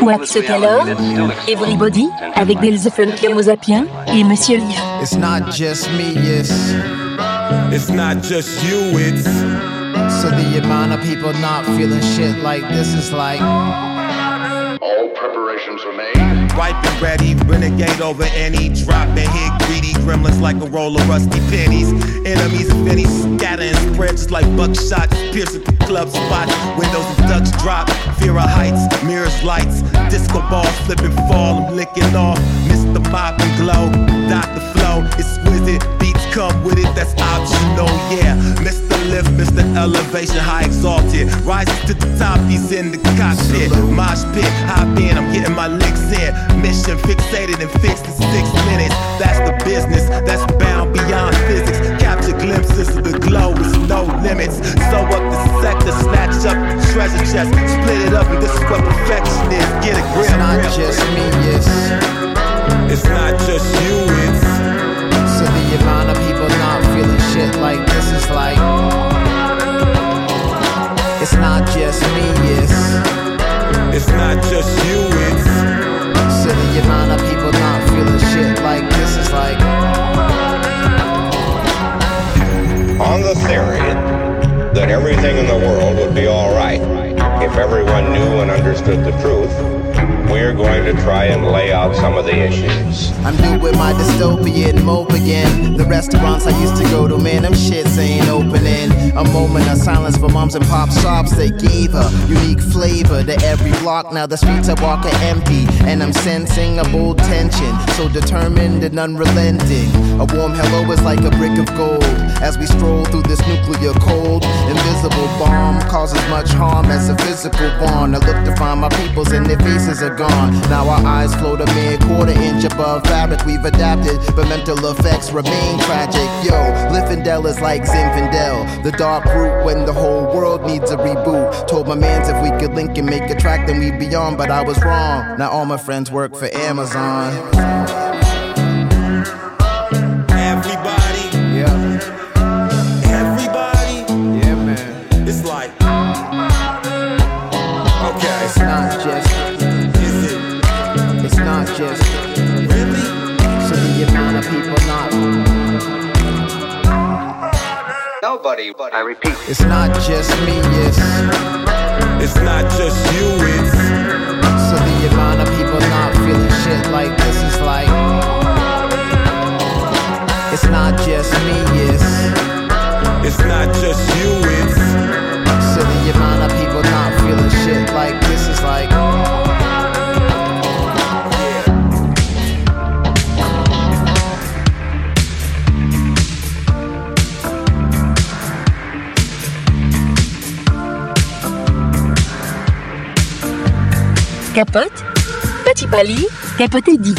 What's ruthless it alors reality that. Everybody avec Delze Funky et Monsieur Livre. It's not just me, it's It's not just you, it's so the amount of people not feeling shit like this is like All are made. ripe and ready. Renegade over any drop and hit greedy gremlins like a roll of rusty pennies. Enemies of any scatter and spread just like buckshot. Piercing the club spot. Windows and ducks drop. Fear of heights, mirrors lights. Disco balls flipping fall. I'm licking off. Mr. Mop and glow. Dr. Flow, exquisite. Beats come with it, that's optional, yeah. Mr. Lif, Mr. Elevation, high exalted. Rises to the top, he's in the cockpit. Mosh pit, hop in, I'm getting my licks in. Mission fixated and fixed in six minutes. That's the business, that's bound beyond physics. Capture glimpses of the glow with no limits. Sew up the sector, snatch up the treasure chest. Split it up, and this is what perfection is. Get a grip, it's not grip. just me, it's It's not just you, it's so the amount of people not feeling shit like this is like it's not just me, it's it's not just you, it's so the amount of people not feeling shit like this is like on the theory that everything in the world would be all right if everyone knew and understood the truth, we're going to try and lay out some of the issues. I'm doing my dystopian mope again. The restaurants I used to go to, man, them shits ain't opening. A moment of silence for moms and pop shops. They gave a unique flavor to every block. Now the streets I walk are empty, and I'm sensing a bold tension. So determined and unrelenting. A warm hello is like a brick of gold as we stroll through this nuclear cold. Invisible bomb causes much harm as a physical bond. I look to find my peoples and their faces are gone. Now our eyes float a mere quarter inch above fabric we've adapted, but mental effects remain tragic. Yo, Liffendel is like Zinfandel, the dark root when the whole world needs a reboot. Told my mans if we could link and make a track, then we'd be on, but I was wrong. Now all my friends work for Amazon. Just. really? So the amount of people not. Nobody, I repeat, It's not just me, it's. It's not just you, it's So the amount of people not feeling shit like this is like It's not just me, it's it's not just you, it's Capote, petit pali, capote dit.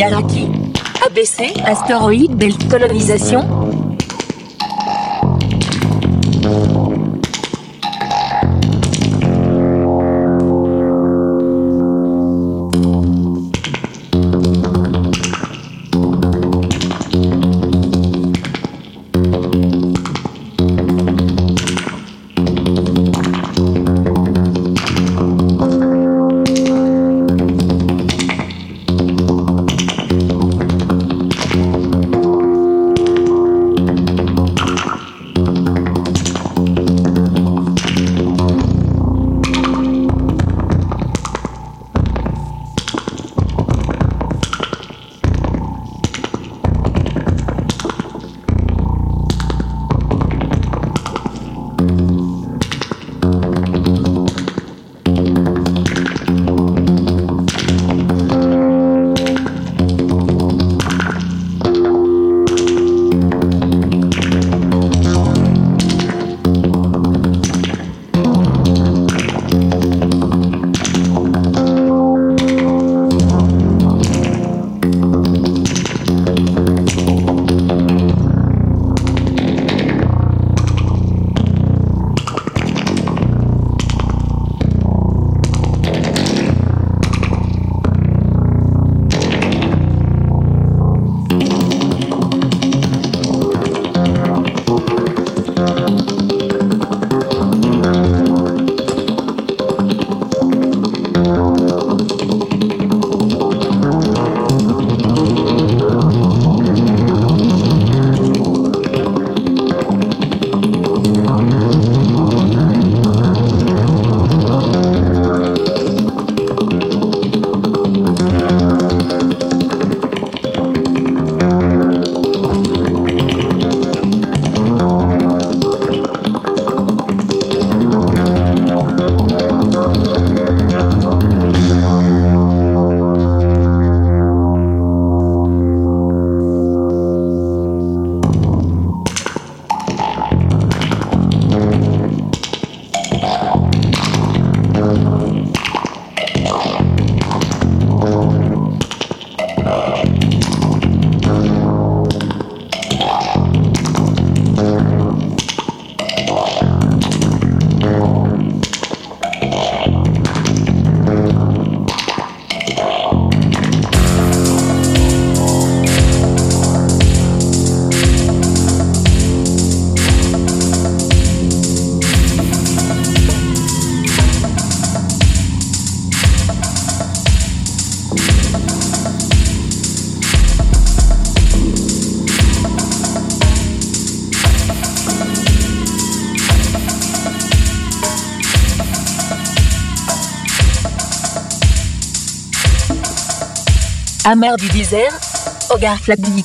Garaki. ABC, astéroïde belle colonisation. Amer du désert, Hogar Flagbit.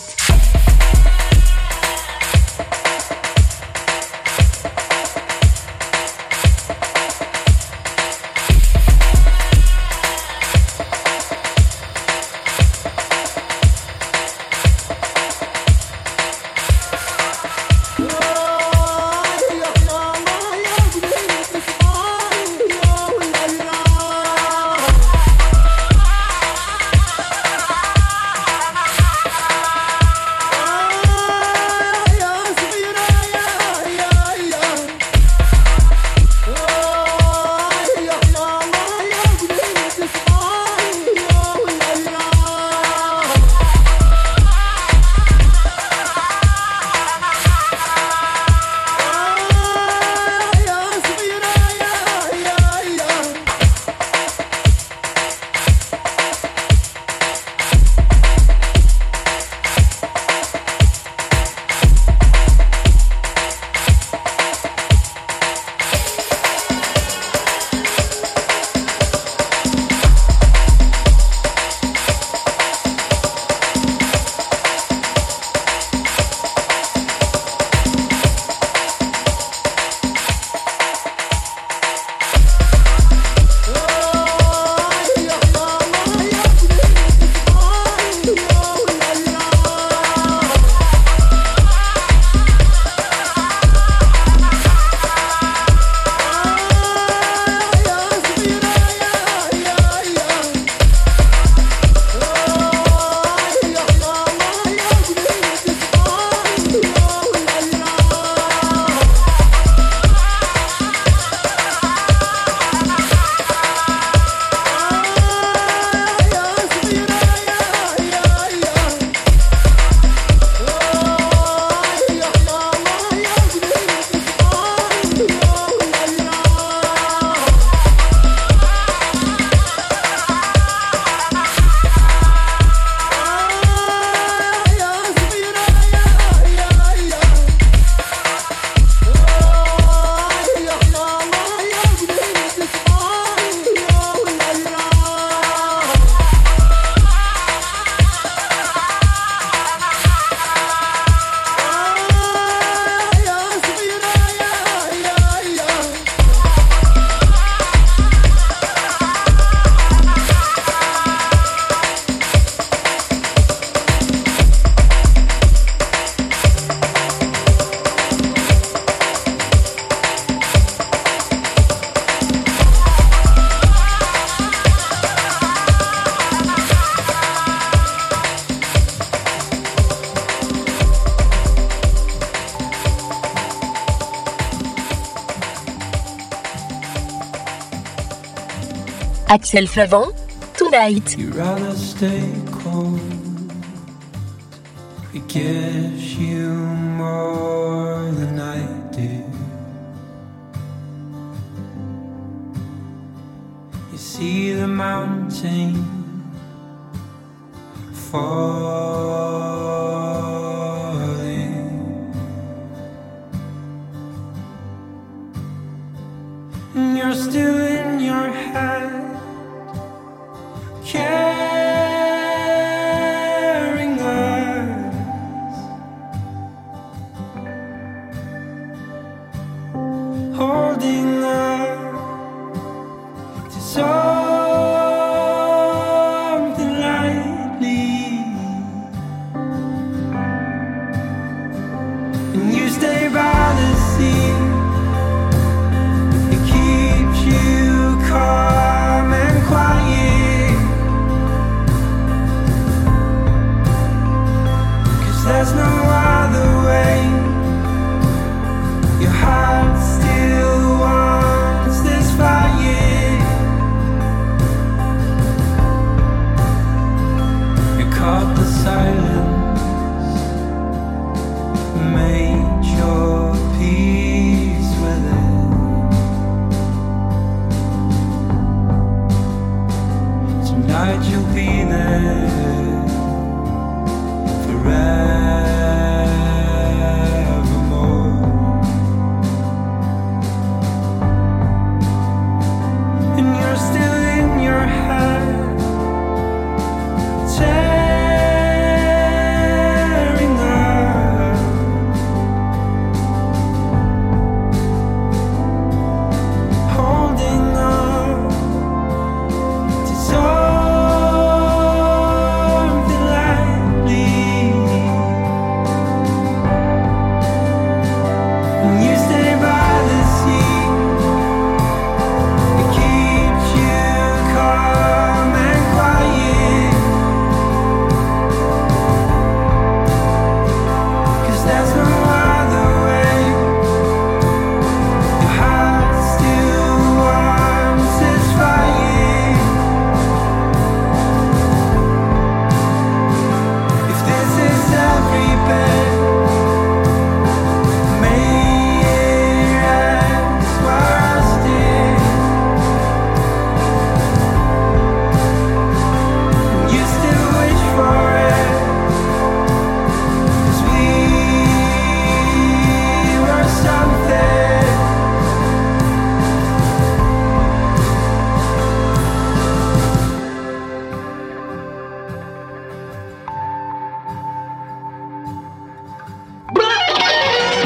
Flavant, Tonight. You rather stay cold. It gives you more than I do. You see the mountain falling, and you're still in your head carrying us, holding